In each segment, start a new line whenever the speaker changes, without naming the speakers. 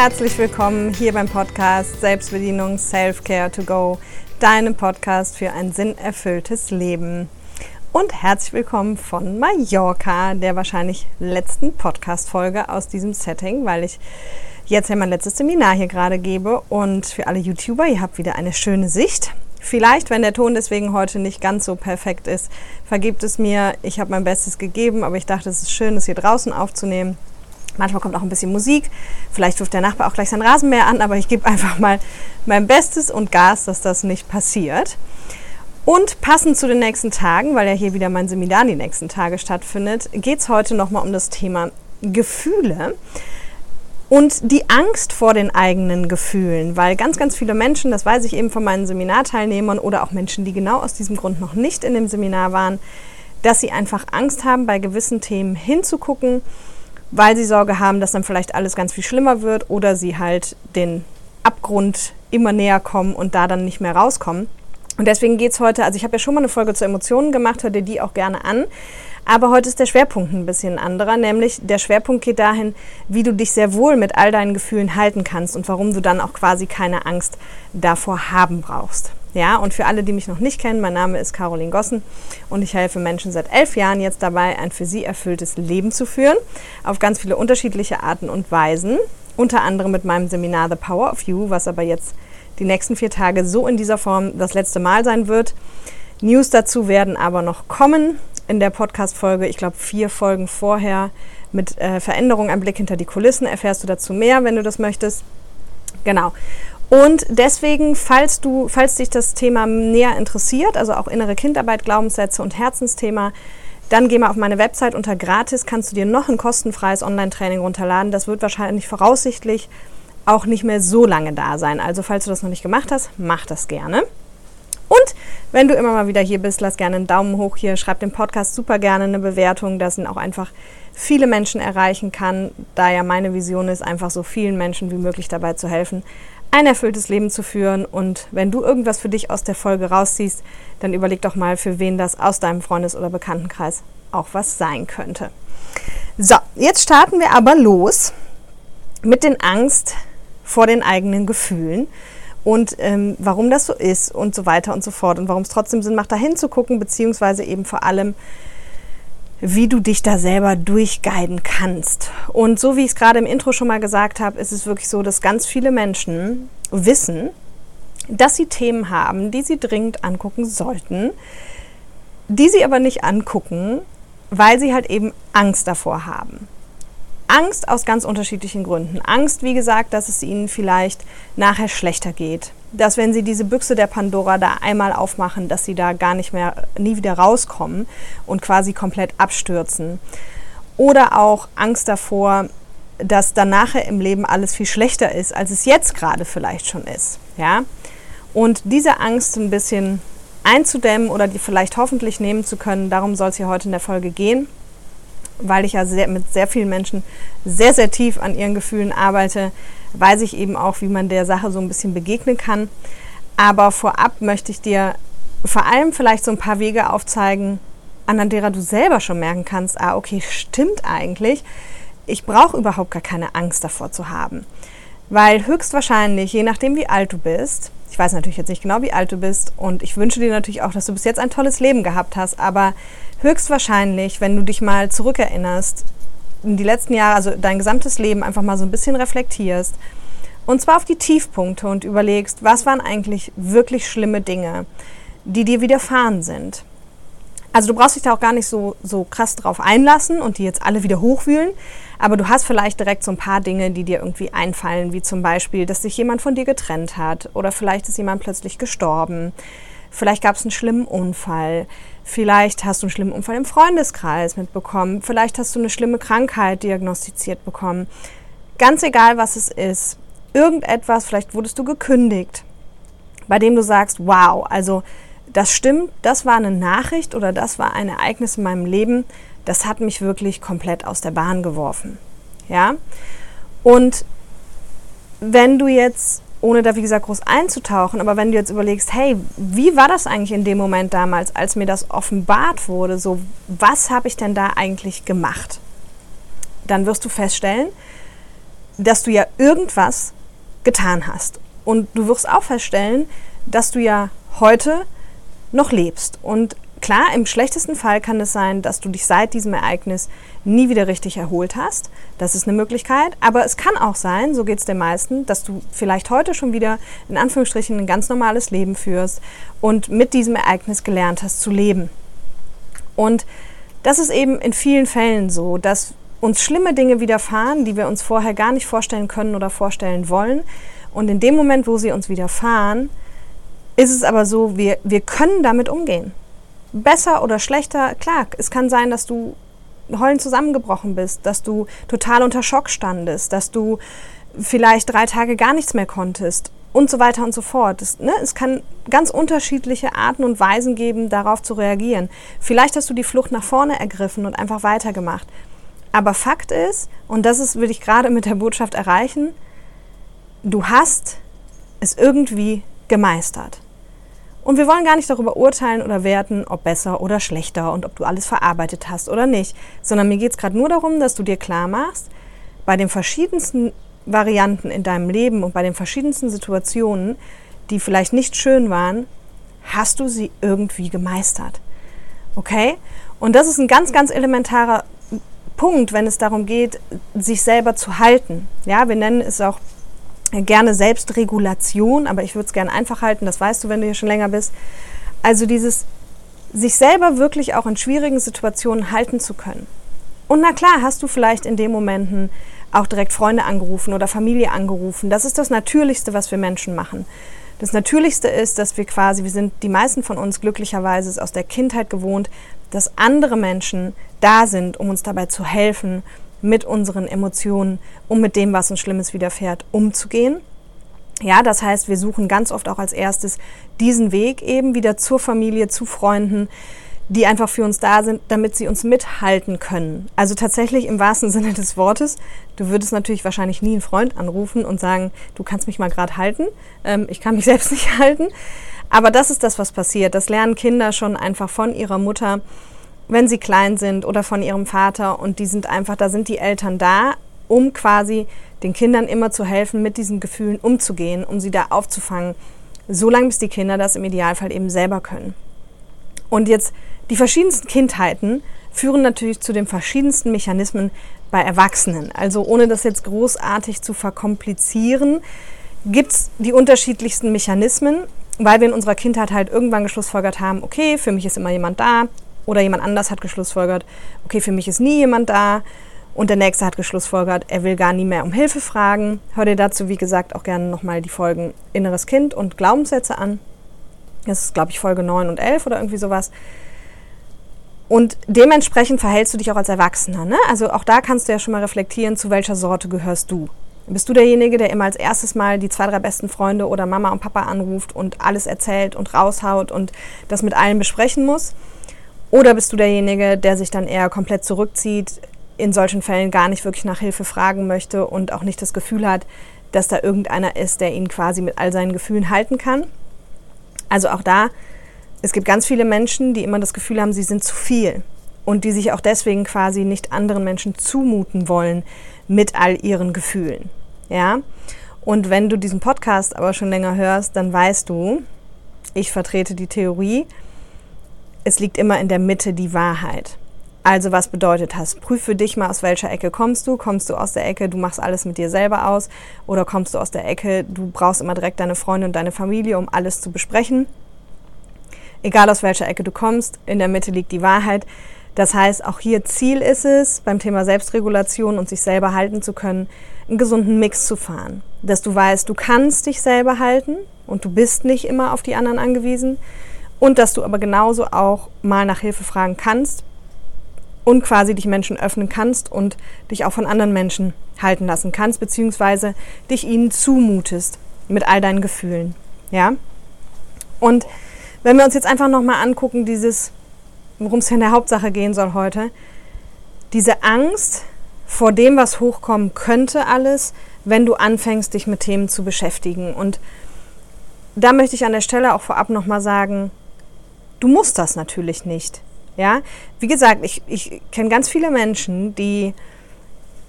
herzlich willkommen hier beim Podcast Selbstbedienung Self-Care to Go, deinem Podcast für ein sinnerfülltes Leben. Und herzlich willkommen von Mallorca, der wahrscheinlich letzten Podcast-Folge aus diesem Setting, weil ich jetzt ja mein letztes Seminar hier gerade gebe. Und für alle YouTuber, ihr habt wieder eine schöne Sicht. Vielleicht, wenn der Ton deswegen heute nicht ganz so perfekt ist, vergibt es mir. Ich habe mein Bestes gegeben, aber ich dachte, es ist schön, es hier draußen aufzunehmen. Manchmal kommt auch ein bisschen Musik. Vielleicht wirft der Nachbar auch gleich sein Rasenmäher an, aber ich gebe einfach mal mein Bestes und Gas, dass das nicht passiert. Und passend zu den nächsten Tagen, weil ja hier wieder mein Seminar die nächsten Tage stattfindet, geht es heute nochmal um das Thema Gefühle und die Angst vor den eigenen Gefühlen, weil ganz, ganz viele Menschen, das weiß ich eben von meinen Seminarteilnehmern oder auch Menschen, die genau aus diesem Grund noch nicht in dem Seminar waren, dass sie einfach Angst haben, bei gewissen Themen hinzugucken weil sie Sorge haben, dass dann vielleicht alles ganz viel schlimmer wird oder sie halt den Abgrund immer näher kommen und da dann nicht mehr rauskommen. Und deswegen geht es heute, also ich habe ja schon mal eine Folge zu Emotionen gemacht, hör dir die auch gerne an. Aber heute ist der Schwerpunkt ein bisschen anderer, nämlich der Schwerpunkt geht dahin, wie du dich sehr wohl mit all deinen Gefühlen halten kannst und warum du dann auch quasi keine Angst davor haben brauchst. Ja, und für alle, die mich noch nicht kennen, mein Name ist Caroline Gossen und ich helfe Menschen seit elf Jahren jetzt dabei, ein für sie erfülltes Leben zu führen, auf ganz viele unterschiedliche Arten und Weisen. Unter anderem mit meinem Seminar The Power of You, was aber jetzt die nächsten vier Tage so in dieser Form das letzte Mal sein wird. News dazu werden aber noch kommen in der Podcast-Folge, ich glaube vier Folgen vorher mit äh, Veränderung, ein Blick hinter die Kulissen, erfährst du dazu mehr, wenn du das möchtest. Genau. Und deswegen, falls du, falls dich das Thema näher interessiert, also auch innere Kindarbeit, Glaubenssätze und Herzensthema, dann geh mal auf meine Website unter gratis, kannst du dir noch ein kostenfreies Online-Training runterladen. Das wird wahrscheinlich voraussichtlich auch nicht mehr so lange da sein. Also falls du das noch nicht gemacht hast, mach das gerne. Und wenn du immer mal wieder hier bist, lass gerne einen Daumen hoch hier, schreib dem Podcast super gerne eine Bewertung, dass ihn auch einfach viele Menschen erreichen kann, da ja meine Vision ist, einfach so vielen Menschen wie möglich dabei zu helfen, ein erfülltes Leben zu führen. Und wenn du irgendwas für dich aus der Folge rausziehst, dann überleg doch mal, für wen das aus deinem Freundes- oder Bekanntenkreis auch was sein könnte. So, jetzt starten wir aber los mit den Angst vor den eigenen Gefühlen und ähm, warum das so ist und so weiter und so fort und warum es trotzdem Sinn macht, da hinzugucken, beziehungsweise eben vor allem, wie du dich da selber durchguiden kannst. Und so wie ich es gerade im Intro schon mal gesagt habe, ist es wirklich so, dass ganz viele Menschen wissen, dass sie Themen haben, die sie dringend angucken sollten, die sie aber nicht angucken, weil sie halt eben Angst davor haben. Angst aus ganz unterschiedlichen Gründen. Angst, wie gesagt, dass es ihnen vielleicht nachher schlechter geht. Dass wenn sie diese Büchse der Pandora da einmal aufmachen, dass sie da gar nicht mehr, nie wieder rauskommen und quasi komplett abstürzen. Oder auch Angst davor, dass dann nachher im Leben alles viel schlechter ist, als es jetzt gerade vielleicht schon ist. Ja? Und diese Angst ein bisschen einzudämmen oder die vielleicht hoffentlich nehmen zu können, darum soll es hier heute in der Folge gehen weil ich ja sehr, mit sehr vielen Menschen sehr, sehr tief an ihren Gefühlen arbeite, weiß ich eben auch, wie man der Sache so ein bisschen begegnen kann. Aber vorab möchte ich dir vor allem vielleicht so ein paar Wege aufzeigen, an derer du selber schon merken kannst, ah, okay, stimmt eigentlich. Ich brauche überhaupt gar keine Angst davor zu haben. Weil höchstwahrscheinlich, je nachdem wie alt du bist, ich weiß natürlich jetzt nicht genau, wie alt du bist und ich wünsche dir natürlich auch, dass du bis jetzt ein tolles Leben gehabt hast, aber höchstwahrscheinlich, wenn du dich mal zurückerinnerst, in die letzten Jahre, also dein gesamtes Leben einfach mal so ein bisschen reflektierst und zwar auf die Tiefpunkte und überlegst, was waren eigentlich wirklich schlimme Dinge, die dir widerfahren sind. Also du brauchst dich da auch gar nicht so, so krass drauf einlassen und die jetzt alle wieder hochwühlen, aber du hast vielleicht direkt so ein paar Dinge, die dir irgendwie einfallen, wie zum Beispiel, dass sich jemand von dir getrennt hat oder vielleicht ist jemand plötzlich gestorben, vielleicht gab es einen schlimmen Unfall, vielleicht hast du einen schlimmen Unfall im Freundeskreis mitbekommen, vielleicht hast du eine schlimme Krankheit diagnostiziert bekommen. Ganz egal, was es ist, irgendetwas, vielleicht wurdest du gekündigt, bei dem du sagst, wow, also das stimmt, das war eine Nachricht oder das war ein Ereignis in meinem Leben, das hat mich wirklich komplett aus der Bahn geworfen. Ja? Und wenn du jetzt, ohne da wie gesagt groß einzutauchen, aber wenn du jetzt überlegst, hey, wie war das eigentlich in dem Moment damals, als mir das offenbart wurde, so was habe ich denn da eigentlich gemacht? Dann wirst du feststellen, dass du ja irgendwas getan hast. Und du wirst auch feststellen, dass du ja heute noch lebst. Und klar, im schlechtesten Fall kann es sein, dass du dich seit diesem Ereignis nie wieder richtig erholt hast. Das ist eine Möglichkeit. Aber es kann auch sein, so geht es den meisten, dass du vielleicht heute schon wieder in Anführungsstrichen ein ganz normales Leben führst und mit diesem Ereignis gelernt hast zu leben. Und das ist eben in vielen Fällen so, dass uns schlimme Dinge widerfahren, die wir uns vorher gar nicht vorstellen können oder vorstellen wollen. Und in dem Moment, wo sie uns widerfahren, ist es aber so, wir, wir können damit umgehen. Besser oder schlechter, klar, es kann sein, dass du heulend zusammengebrochen bist, dass du total unter Schock standest, dass du vielleicht drei Tage gar nichts mehr konntest und so weiter und so fort. Das, ne, es kann ganz unterschiedliche Arten und Weisen geben, darauf zu reagieren. Vielleicht hast du die Flucht nach vorne ergriffen und einfach weitergemacht. Aber Fakt ist, und das ist, will ich gerade mit der Botschaft erreichen, du hast es irgendwie gemeistert. Und wir wollen gar nicht darüber urteilen oder werten, ob besser oder schlechter und ob du alles verarbeitet hast oder nicht, sondern mir geht es gerade nur darum, dass du dir klar machst, bei den verschiedensten Varianten in deinem Leben und bei den verschiedensten Situationen, die vielleicht nicht schön waren, hast du sie irgendwie gemeistert. Okay? Und das ist ein ganz, ganz elementarer Punkt, wenn es darum geht, sich selber zu halten. Ja, wir nennen es auch gerne Selbstregulation, aber ich würde es gerne einfach halten, das weißt du, wenn du hier schon länger bist. Also dieses sich selber wirklich auch in schwierigen Situationen halten zu können. Und na klar, hast du vielleicht in den Momenten auch direkt Freunde angerufen oder Familie angerufen. Das ist das Natürlichste, was wir Menschen machen. Das Natürlichste ist, dass wir quasi, wir sind die meisten von uns glücklicherweise aus der Kindheit gewohnt, dass andere Menschen da sind, um uns dabei zu helfen, mit unseren Emotionen, um mit dem, was uns Schlimmes widerfährt, umzugehen. Ja, das heißt, wir suchen ganz oft auch als erstes diesen Weg eben wieder zur Familie, zu Freunden, die einfach für uns da sind, damit sie uns mithalten können. Also tatsächlich im wahrsten Sinne des Wortes. Du würdest natürlich wahrscheinlich nie einen Freund anrufen und sagen, du kannst mich mal gerade halten. Ähm, ich kann mich selbst nicht halten. Aber das ist das, was passiert. Das lernen Kinder schon einfach von ihrer Mutter, wenn sie klein sind oder von ihrem Vater. Und die sind einfach, da sind die Eltern da, um quasi den Kindern immer zu helfen, mit diesen Gefühlen umzugehen, um sie da aufzufangen. Solange bis die Kinder das im Idealfall eben selber können. Und jetzt die verschiedensten Kindheiten führen natürlich zu den verschiedensten Mechanismen bei Erwachsenen. Also ohne das jetzt großartig zu verkomplizieren, gibt es die unterschiedlichsten Mechanismen, weil wir in unserer Kindheit halt irgendwann geschlussfolgert haben, okay, für mich ist immer jemand da. Oder jemand anders hat geschlussfolgert, okay, für mich ist nie jemand da. Und der nächste hat geschlussfolgert, er will gar nie mehr um Hilfe fragen. Hör dir dazu, wie gesagt, auch gerne nochmal die Folgen Inneres Kind und Glaubenssätze an. Das ist, glaube ich, Folge 9 und 11 oder irgendwie sowas. Und dementsprechend verhältst du dich auch als Erwachsener. Ne? Also auch da kannst du ja schon mal reflektieren, zu welcher Sorte gehörst du. Bist du derjenige, der immer als erstes Mal die zwei, drei besten Freunde oder Mama und Papa anruft und alles erzählt und raushaut und das mit allen besprechen muss? Oder bist du derjenige, der sich dann eher komplett zurückzieht, in solchen Fällen gar nicht wirklich nach Hilfe fragen möchte und auch nicht das Gefühl hat, dass da irgendeiner ist, der ihn quasi mit all seinen Gefühlen halten kann? Also auch da es gibt ganz viele Menschen, die immer das Gefühl haben, sie sind zu viel und die sich auch deswegen quasi nicht anderen Menschen zumuten wollen mit all ihren Gefühlen. Ja? Und wenn du diesen Podcast aber schon länger hörst, dann weißt du, ich vertrete die Theorie, es liegt immer in der Mitte die Wahrheit. Also was bedeutet das? Prüf für dich mal, aus welcher Ecke kommst du. Kommst du aus der Ecke, du machst alles mit dir selber aus? Oder kommst du aus der Ecke, du brauchst immer direkt deine Freunde und deine Familie, um alles zu besprechen? egal aus welcher Ecke du kommst, in der Mitte liegt die Wahrheit. Das heißt, auch hier Ziel ist es, beim Thema Selbstregulation und sich selber halten zu können, einen gesunden Mix zu fahren. Dass du weißt, du kannst dich selber halten und du bist nicht immer auf die anderen angewiesen. Und dass du aber genauso auch mal nach Hilfe fragen kannst und quasi dich Menschen öffnen kannst und dich auch von anderen Menschen halten lassen kannst, beziehungsweise dich ihnen zumutest mit all deinen Gefühlen. Ja? Und wenn wir uns jetzt einfach nochmal angucken, dieses, worum es in der Hauptsache gehen soll heute, diese Angst vor dem, was hochkommen könnte alles, wenn du anfängst, dich mit Themen zu beschäftigen. Und da möchte ich an der Stelle auch vorab nochmal sagen, du musst das natürlich nicht. Ja, wie gesagt, ich, ich kenne ganz viele Menschen, die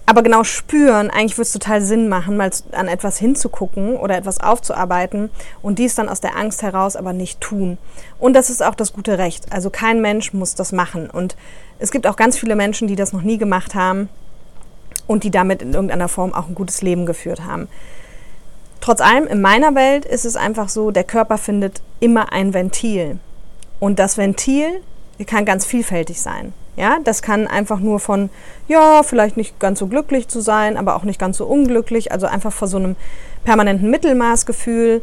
aber genau spüren, eigentlich würde es total Sinn machen, mal an etwas hinzugucken oder etwas aufzuarbeiten und dies dann aus der Angst heraus aber nicht tun. Und das ist auch das gute Recht. Also kein Mensch muss das machen. Und es gibt auch ganz viele Menschen, die das noch nie gemacht haben und die damit in irgendeiner Form auch ein gutes Leben geführt haben. Trotz allem, in meiner Welt ist es einfach so, der Körper findet immer ein Ventil. Und das Ventil kann ganz vielfältig sein. Ja, das kann einfach nur von, ja, vielleicht nicht ganz so glücklich zu sein, aber auch nicht ganz so unglücklich, also einfach vor so einem permanenten Mittelmaßgefühl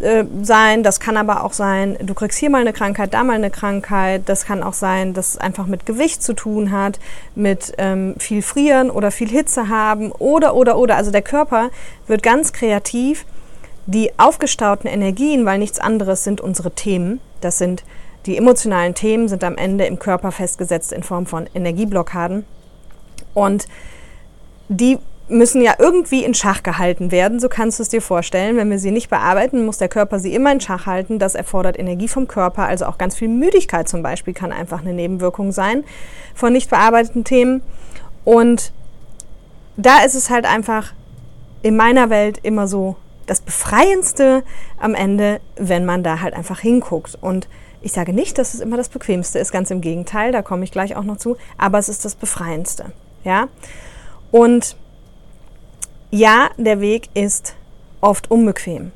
äh, sein. Das kann aber auch sein, du kriegst hier mal eine Krankheit, da mal eine Krankheit. Das kann auch sein, dass es einfach mit Gewicht zu tun hat, mit ähm, viel Frieren oder viel Hitze haben oder, oder, oder. Also der Körper wird ganz kreativ. Die aufgestauten Energien, weil nichts anderes sind unsere Themen, das sind die emotionalen Themen sind am Ende im Körper festgesetzt in Form von Energieblockaden. Und die müssen ja irgendwie in Schach gehalten werden, so kannst du es dir vorstellen. Wenn wir sie nicht bearbeiten, muss der Körper sie immer in Schach halten. Das erfordert Energie vom Körper, also auch ganz viel Müdigkeit zum Beispiel kann einfach eine Nebenwirkung sein von nicht bearbeiteten Themen. Und da ist es halt einfach in meiner Welt immer so das Befreiendste am Ende, wenn man da halt einfach hinguckt. Und ich sage nicht, dass es immer das Bequemste ist, ganz im Gegenteil, da komme ich gleich auch noch zu, aber es ist das Befreiendste. Ja? Und ja, der Weg ist oft unbequem.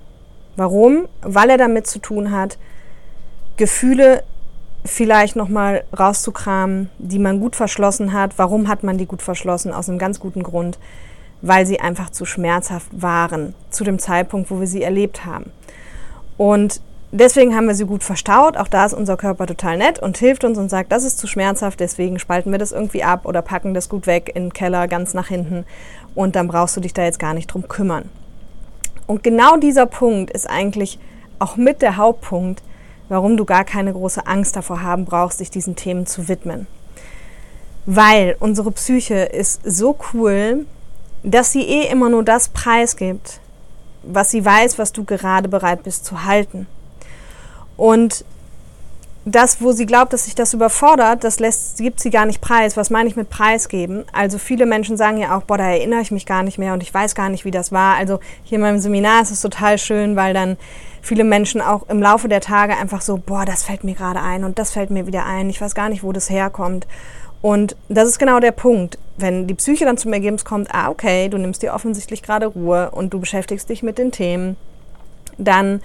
Warum? Weil er damit zu tun hat, Gefühle vielleicht nochmal rauszukramen, die man gut verschlossen hat. Warum hat man die gut verschlossen? Aus einem ganz guten Grund, weil sie einfach zu schmerzhaft waren zu dem Zeitpunkt, wo wir sie erlebt haben. Und deswegen haben wir sie gut verstaut. Auch da ist unser Körper total nett und hilft uns und sagt, das ist zu schmerzhaft, deswegen spalten wir das irgendwie ab oder packen das gut weg in den Keller ganz nach hinten und dann brauchst du dich da jetzt gar nicht drum kümmern. Und genau dieser Punkt ist eigentlich auch mit der Hauptpunkt, warum du gar keine große Angst davor haben brauchst, dich diesen Themen zu widmen. Weil unsere Psyche ist so cool, dass sie eh immer nur das preisgibt, was sie weiß, was du gerade bereit bist zu halten. Und das, wo sie glaubt, dass sich das überfordert, das lässt, gibt sie gar nicht preis. Was meine ich mit preisgeben? Also viele Menschen sagen ja auch, boah, da erinnere ich mich gar nicht mehr und ich weiß gar nicht, wie das war. Also hier in meinem Seminar ist es total schön, weil dann viele Menschen auch im Laufe der Tage einfach so, boah, das fällt mir gerade ein und das fällt mir wieder ein. Ich weiß gar nicht, wo das herkommt. Und das ist genau der Punkt. Wenn die Psyche dann zum Ergebnis kommt, ah, okay, du nimmst dir offensichtlich gerade Ruhe und du beschäftigst dich mit den Themen, dann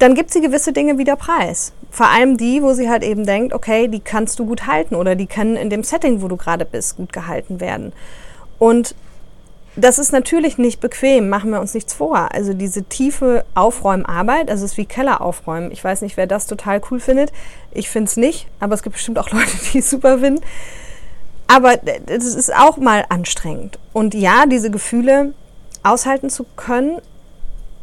dann gibt sie gewisse Dinge wieder preis. Vor allem die, wo sie halt eben denkt, okay, die kannst du gut halten oder die können in dem Setting, wo du gerade bist, gut gehalten werden. Und das ist natürlich nicht bequem, machen wir uns nichts vor. Also diese tiefe Aufräumarbeit, das ist wie Keller aufräumen. Ich weiß nicht, wer das total cool findet. Ich finde es nicht, aber es gibt bestimmt auch Leute, die es super finden. Aber es ist auch mal anstrengend. Und ja, diese Gefühle aushalten zu können,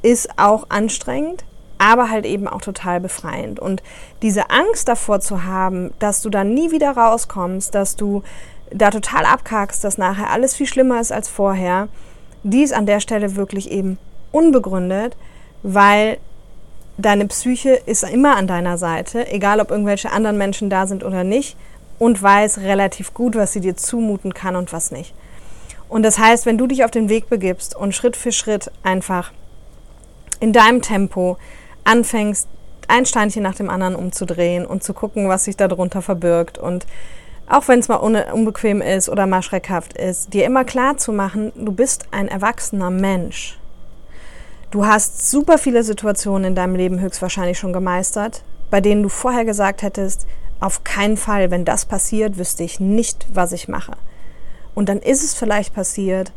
ist auch anstrengend aber halt eben auch total befreiend. Und diese Angst davor zu haben, dass du dann nie wieder rauskommst, dass du da total abkackst, dass nachher alles viel schlimmer ist als vorher, die ist an der Stelle wirklich eben unbegründet, weil deine Psyche ist immer an deiner Seite, egal ob irgendwelche anderen Menschen da sind oder nicht, und weiß relativ gut, was sie dir zumuten kann und was nicht. Und das heißt, wenn du dich auf den Weg begibst und Schritt für Schritt einfach in deinem Tempo anfängst, ein Steinchen nach dem anderen umzudrehen und zu gucken, was sich darunter verbirgt. Und auch wenn es mal unbequem ist oder mal schreckhaft ist, dir immer klar zu machen, du bist ein erwachsener Mensch. Du hast super viele Situationen in deinem Leben höchstwahrscheinlich schon gemeistert, bei denen du vorher gesagt hättest, auf keinen Fall, wenn das passiert, wüsste ich nicht, was ich mache. Und dann ist es vielleicht passiert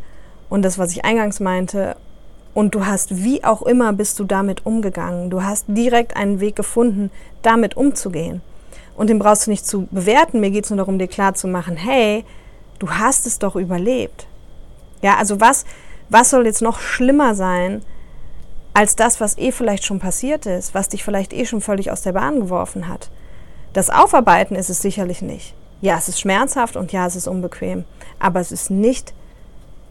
und das, was ich eingangs meinte, und du hast, wie auch immer, bist du damit umgegangen. Du hast direkt einen Weg gefunden, damit umzugehen. Und den brauchst du nicht zu bewerten. Mir geht es nur darum, dir klar zu machen, hey, du hast es doch überlebt. Ja, also was, was soll jetzt noch schlimmer sein, als das, was eh vielleicht schon passiert ist, was dich vielleicht eh schon völlig aus der Bahn geworfen hat? Das Aufarbeiten ist es sicherlich nicht. Ja, es ist schmerzhaft und ja, es ist unbequem. Aber es ist nicht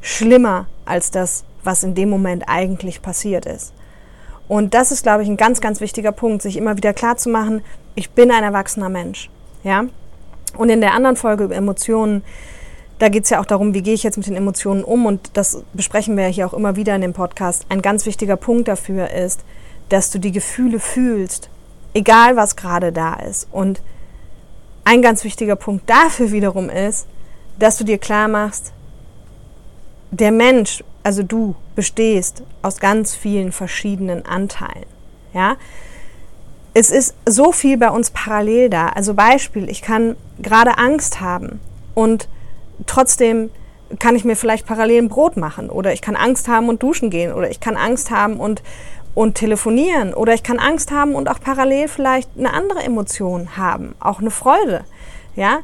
schlimmer als das, was in dem Moment eigentlich passiert ist. Und das ist, glaube ich, ein ganz, ganz wichtiger Punkt, sich immer wieder klar zu machen, ich bin ein erwachsener Mensch. Ja? Und in der anderen Folge über Emotionen, da geht es ja auch darum, wie gehe ich jetzt mit den Emotionen um und das besprechen wir ja hier auch immer wieder in dem Podcast. Ein ganz wichtiger Punkt dafür ist, dass du die Gefühle fühlst, egal was gerade da ist. Und ein ganz wichtiger Punkt dafür wiederum ist, dass du dir klar machst, der Mensch, also du, bestehst aus ganz vielen verschiedenen Anteilen. Ja? Es ist so viel bei uns parallel da. Also Beispiel, ich kann gerade Angst haben und trotzdem kann ich mir vielleicht parallel ein Brot machen oder ich kann Angst haben und duschen gehen oder ich kann Angst haben und, und telefonieren oder ich kann Angst haben und auch parallel vielleicht eine andere Emotion haben, auch eine Freude. Ja,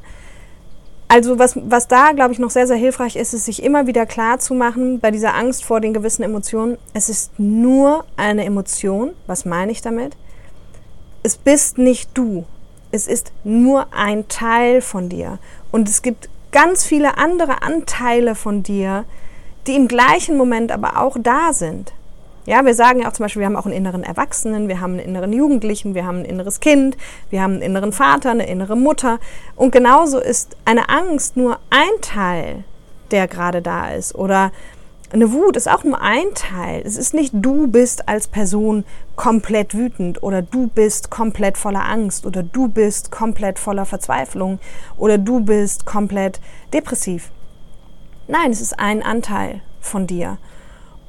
also was, was da, glaube ich, noch sehr, sehr hilfreich ist, ist sich immer wieder klar zu machen bei dieser Angst vor den gewissen Emotionen, es ist nur eine Emotion. Was meine ich damit? Es bist nicht du. Es ist nur ein Teil von dir. Und es gibt ganz viele andere Anteile von dir, die im gleichen Moment aber auch da sind. Ja, wir sagen ja auch zum Beispiel, wir haben auch einen inneren Erwachsenen, wir haben einen inneren Jugendlichen, wir haben ein inneres Kind, wir haben einen inneren Vater, eine innere Mutter. Und genauso ist eine Angst nur ein Teil, der gerade da ist. Oder eine Wut ist auch nur ein Teil. Es ist nicht du bist als Person komplett wütend oder du bist komplett voller Angst oder du bist komplett voller Verzweiflung oder du bist komplett depressiv. Nein, es ist ein Anteil von dir.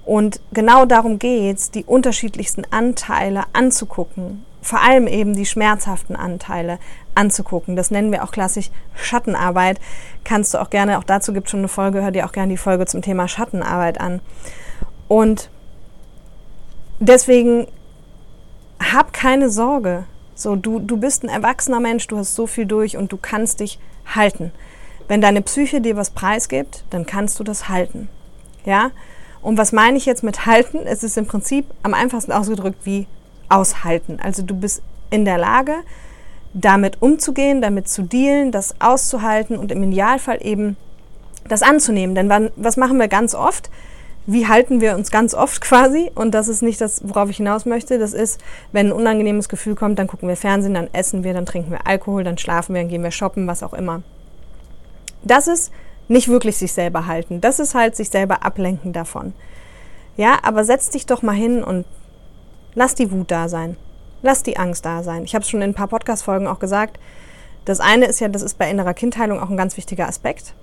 Und genau darum geht es, die unterschiedlichsten Anteile anzugucken. Vor allem eben die schmerzhaften Anteile anzugucken. Das nennen wir auch klassisch Schattenarbeit. Kannst du auch gerne, auch dazu gibt schon eine Folge, hör dir auch gerne die Folge zum Thema Schattenarbeit an. Und deswegen hab keine Sorge. So, du, du bist ein erwachsener Mensch, du hast so viel durch und du kannst dich halten. Wenn deine Psyche dir was preisgibt, dann kannst du das halten. Ja? Und was meine ich jetzt mit halten? Es ist im Prinzip am einfachsten ausgedrückt wie aushalten. Also du bist in der Lage, damit umzugehen, damit zu dealen, das auszuhalten und im Idealfall eben das anzunehmen. Denn wann, was machen wir ganz oft? Wie halten wir uns ganz oft quasi? Und das ist nicht das, worauf ich hinaus möchte. Das ist, wenn ein unangenehmes Gefühl kommt, dann gucken wir Fernsehen, dann essen wir, dann trinken wir Alkohol, dann schlafen wir, dann gehen wir shoppen, was auch immer. Das ist nicht wirklich sich selber halten. Das ist halt sich selber ablenken davon. Ja, aber setz dich doch mal hin und lass die Wut da sein. Lass die Angst da sein. Ich habe es schon in ein paar Podcast-Folgen auch gesagt. Das eine ist ja, das ist bei innerer Kindheilung auch ein ganz wichtiger Aspekt.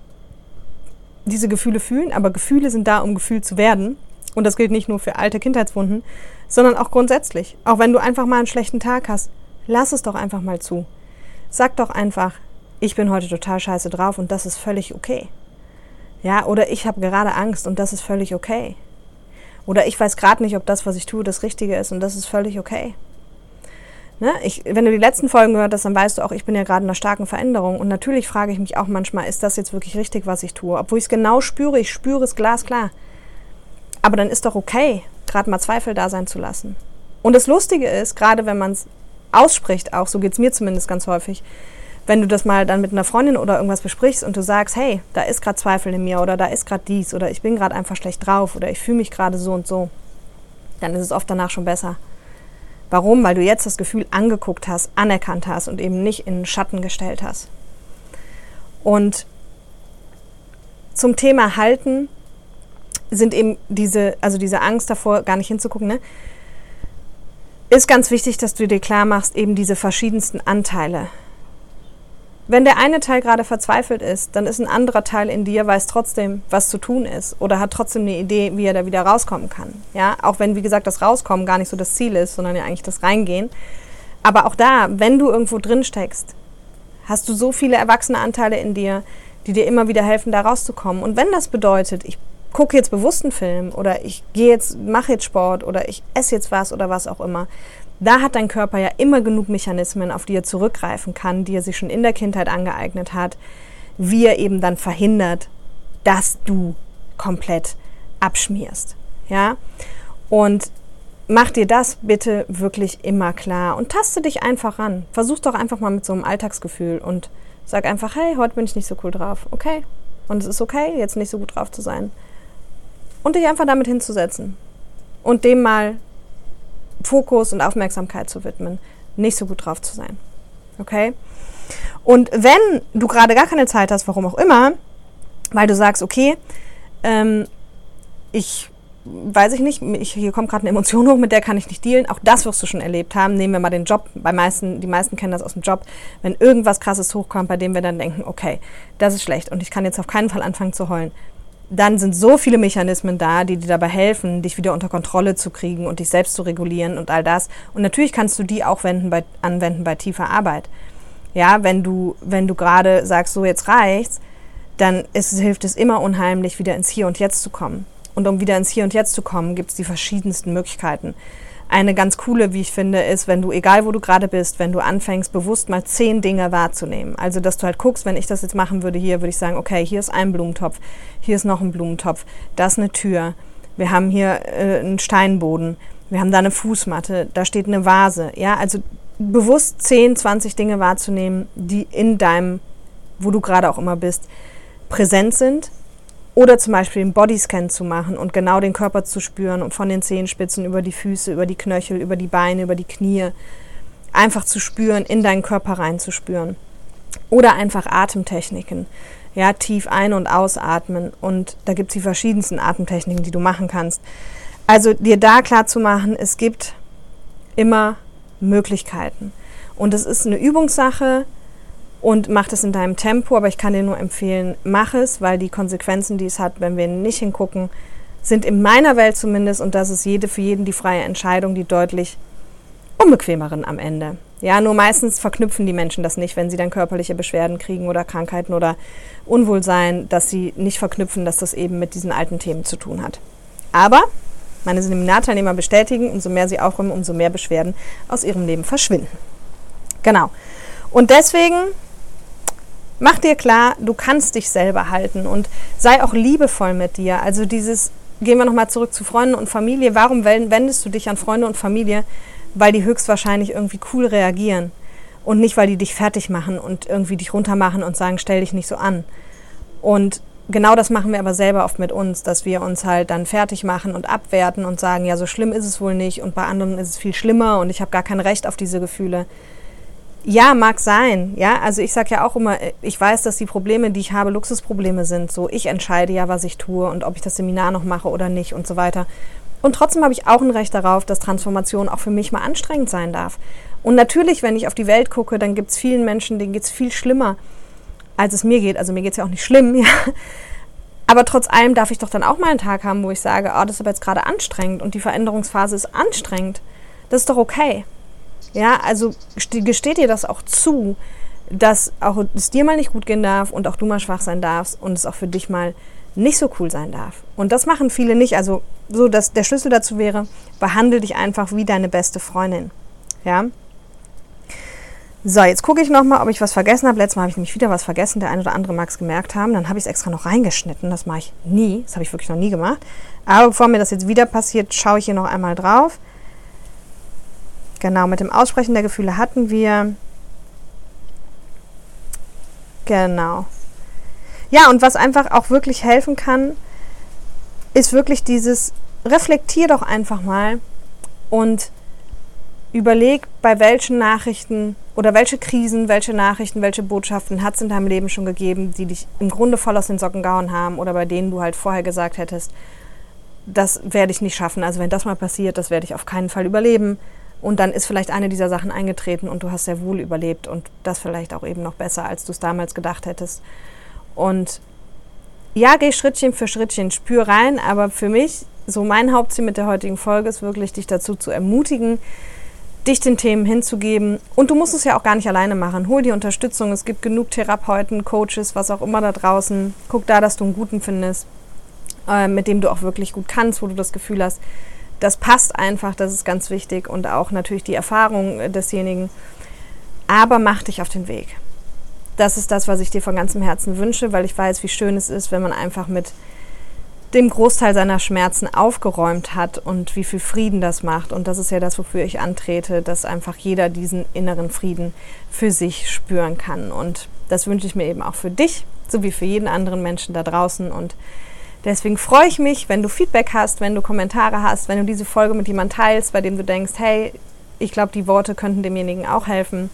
Diese Gefühle fühlen, aber Gefühle sind da, um gefühlt zu werden. Und das gilt nicht nur für alte Kindheitswunden, sondern auch grundsätzlich. Auch wenn du einfach mal einen schlechten Tag hast, lass es doch einfach mal zu. Sag doch einfach, ich bin heute total scheiße drauf und das ist völlig okay. Ja, oder ich habe gerade Angst und das ist völlig okay. Oder ich weiß gerade nicht, ob das, was ich tue, das Richtige ist und das ist völlig okay. Ne? Ich, wenn du die letzten Folgen gehört hast, dann weißt du auch, ich bin ja gerade in einer starken Veränderung. Und natürlich frage ich mich auch manchmal, ist das jetzt wirklich richtig, was ich tue? Obwohl ich es genau spüre, ich spüre es glasklar. Aber dann ist doch okay, gerade mal Zweifel da sein zu lassen. Und das Lustige ist, gerade wenn man es ausspricht, auch so geht es mir zumindest ganz häufig, wenn du das mal dann mit einer Freundin oder irgendwas besprichst und du sagst, hey, da ist gerade Zweifel in mir oder da ist gerade dies oder ich bin gerade einfach schlecht drauf oder ich fühle mich gerade so und so, dann ist es oft danach schon besser. Warum? Weil du jetzt das Gefühl angeguckt hast, anerkannt hast und eben nicht in den Schatten gestellt hast. Und zum Thema Halten sind eben diese, also diese Angst davor, gar nicht hinzugucken, ne? ist ganz wichtig, dass du dir klar machst, eben diese verschiedensten Anteile wenn der eine Teil gerade verzweifelt ist, dann ist ein anderer Teil in dir, weiß trotzdem, was zu tun ist oder hat trotzdem eine Idee, wie er da wieder rauskommen kann. Ja, auch wenn, wie gesagt, das Rauskommen gar nicht so das Ziel ist, sondern ja eigentlich das Reingehen. Aber auch da, wenn du irgendwo drin steckst, hast du so viele erwachsene Anteile in dir, die dir immer wieder helfen, da rauszukommen. Und wenn das bedeutet, ich gucke jetzt bewusst einen Film oder ich gehe jetzt, mache jetzt Sport oder ich esse jetzt was oder was auch immer, da hat dein Körper ja immer genug Mechanismen, auf die er zurückgreifen kann, die er sich schon in der Kindheit angeeignet hat, wie er eben dann verhindert, dass du komplett abschmierst. Ja? Und mach dir das bitte wirklich immer klar und taste dich einfach ran. Versuch doch einfach mal mit so einem Alltagsgefühl und sag einfach, hey, heute bin ich nicht so cool drauf. Okay. Und es ist okay, jetzt nicht so gut drauf zu sein. Und dich einfach damit hinzusetzen. Und dem mal Fokus und Aufmerksamkeit zu widmen, nicht so gut drauf zu sein. Okay? Und wenn du gerade gar keine Zeit hast, warum auch immer, weil du sagst, okay, ähm, ich weiß ich nicht, ich, hier kommt gerade eine Emotion hoch, mit der kann ich nicht dealen. Auch das wirst du schon erlebt haben. Nehmen wir mal den Job. Bei meisten, die meisten kennen das aus dem Job. Wenn irgendwas krasses hochkommt, bei dem wir dann denken, okay, das ist schlecht und ich kann jetzt auf keinen Fall anfangen zu heulen, dann sind so viele Mechanismen da, die dir dabei helfen, dich wieder unter Kontrolle zu kriegen und dich selbst zu regulieren und all das. Und natürlich kannst du die auch bei, anwenden bei tiefer Arbeit. Ja, wenn du, wenn du gerade sagst, so jetzt reicht's, dann ist, hilft es immer unheimlich, wieder ins Hier und Jetzt zu kommen. Und um wieder ins Hier und Jetzt zu kommen, gibt es die verschiedensten Möglichkeiten. Eine ganz coole, wie ich finde, ist, wenn du, egal wo du gerade bist, wenn du anfängst, bewusst mal zehn Dinge wahrzunehmen. Also, dass du halt guckst, wenn ich das jetzt machen würde hier, würde ich sagen, okay, hier ist ein Blumentopf, hier ist noch ein Blumentopf, da ist eine Tür, wir haben hier äh, einen Steinboden, wir haben da eine Fußmatte, da steht eine Vase. Ja, also bewusst 10, 20 Dinge wahrzunehmen, die in deinem, wo du gerade auch immer bist, präsent sind oder zum Beispiel einen Bodyscan zu machen und genau den Körper zu spüren und von den Zehenspitzen über die Füße, über die Knöchel, über die Beine, über die Knie einfach zu spüren, in deinen Körper reinzuspüren. Oder einfach Atemtechniken. Ja, tief ein- und ausatmen. Und da gibt es die verschiedensten Atemtechniken, die du machen kannst. Also dir da klar zu machen, es gibt immer Möglichkeiten. Und es ist eine Übungssache, und mach das in deinem Tempo, aber ich kann dir nur empfehlen, mach es, weil die Konsequenzen, die es hat, wenn wir nicht hingucken, sind in meiner Welt zumindest, und das ist jede für jeden die freie Entscheidung, die deutlich unbequemeren am Ende. Ja, nur meistens verknüpfen die Menschen das nicht, wenn sie dann körperliche Beschwerden kriegen oder Krankheiten oder Unwohlsein, dass sie nicht verknüpfen, dass das eben mit diesen alten Themen zu tun hat. Aber meine Seminarteilnehmer bestätigen, umso mehr sie aufräumen, umso mehr Beschwerden aus ihrem Leben verschwinden. Genau. Und deswegen Mach dir klar, du kannst dich selber halten und sei auch liebevoll mit dir. Also dieses, gehen wir nochmal zurück zu Freunden und Familie. Warum wendest du dich an Freunde und Familie? Weil die höchstwahrscheinlich irgendwie cool reagieren und nicht, weil die dich fertig machen und irgendwie dich runtermachen und sagen, stell dich nicht so an. Und genau das machen wir aber selber oft mit uns, dass wir uns halt dann fertig machen und abwerten und sagen, ja, so schlimm ist es wohl nicht und bei anderen ist es viel schlimmer und ich habe gar kein Recht auf diese Gefühle. Ja, mag sein. Ja, also ich sage ja auch immer, ich weiß, dass die Probleme, die ich habe, Luxusprobleme sind. So, ich entscheide ja, was ich tue und ob ich das Seminar noch mache oder nicht und so weiter. Und trotzdem habe ich auch ein Recht darauf, dass Transformation auch für mich mal anstrengend sein darf. Und natürlich, wenn ich auf die Welt gucke, dann gibt es vielen Menschen, denen geht es viel schlimmer, als es mir geht. Also mir geht es ja auch nicht schlimm, ja. Aber trotz allem darf ich doch dann auch mal einen Tag haben, wo ich sage, oh, das ist aber jetzt gerade anstrengend und die Veränderungsphase ist anstrengend. Das ist doch okay. Ja, also gesteht dir das auch zu, dass auch es dir mal nicht gut gehen darf und auch du mal schwach sein darfst und es auch für dich mal nicht so cool sein darf. Und das machen viele nicht. Also so, dass der Schlüssel dazu wäre, behandle dich einfach wie deine beste Freundin. Ja. So, jetzt gucke ich nochmal, ob ich was vergessen habe. Letztes Mal habe ich nämlich wieder was vergessen. Der eine oder andere mag es gemerkt haben. Dann habe ich es extra noch reingeschnitten. Das mache ich nie. Das habe ich wirklich noch nie gemacht. Aber bevor mir das jetzt wieder passiert, schaue ich hier noch einmal drauf. Genau, mit dem Aussprechen der Gefühle hatten wir. Genau. Ja, und was einfach auch wirklich helfen kann, ist wirklich dieses, reflektier doch einfach mal und überleg, bei welchen Nachrichten oder welche Krisen, welche Nachrichten, welche Botschaften hat es in deinem Leben schon gegeben, die dich im Grunde voll aus den Socken gehauen haben oder bei denen du halt vorher gesagt hättest, das werde ich nicht schaffen. Also wenn das mal passiert, das werde ich auf keinen Fall überleben. Und dann ist vielleicht eine dieser Sachen eingetreten und du hast sehr wohl überlebt und das vielleicht auch eben noch besser, als du es damals gedacht hättest. Und ja, geh Schrittchen für Schrittchen, spür rein, aber für mich, so mein Hauptziel mit der heutigen Folge ist wirklich, dich dazu zu ermutigen, dich den Themen hinzugeben. Und du musst es ja auch gar nicht alleine machen. Hol dir Unterstützung. Es gibt genug Therapeuten, Coaches, was auch immer da draußen. Guck da, dass du einen guten findest, äh, mit dem du auch wirklich gut kannst, wo du das Gefühl hast, das passt einfach, das ist ganz wichtig und auch natürlich die Erfahrung desjenigen. Aber mach dich auf den Weg. Das ist das, was ich dir von ganzem Herzen wünsche, weil ich weiß, wie schön es ist, wenn man einfach mit dem Großteil seiner Schmerzen aufgeräumt hat und wie viel Frieden das macht. Und das ist ja das, wofür ich antrete, dass einfach jeder diesen inneren Frieden für sich spüren kann. Und das wünsche ich mir eben auch für dich, sowie für jeden anderen Menschen da draußen. Und Deswegen freue ich mich, wenn du Feedback hast, wenn du Kommentare hast, wenn du diese Folge mit jemandem teilst, bei dem du denkst, hey, ich glaube, die Worte könnten demjenigen auch helfen.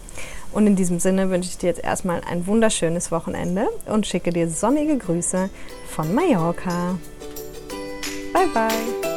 Und in diesem Sinne wünsche ich dir jetzt erstmal ein wunderschönes Wochenende und schicke dir sonnige Grüße von Mallorca. Bye bye.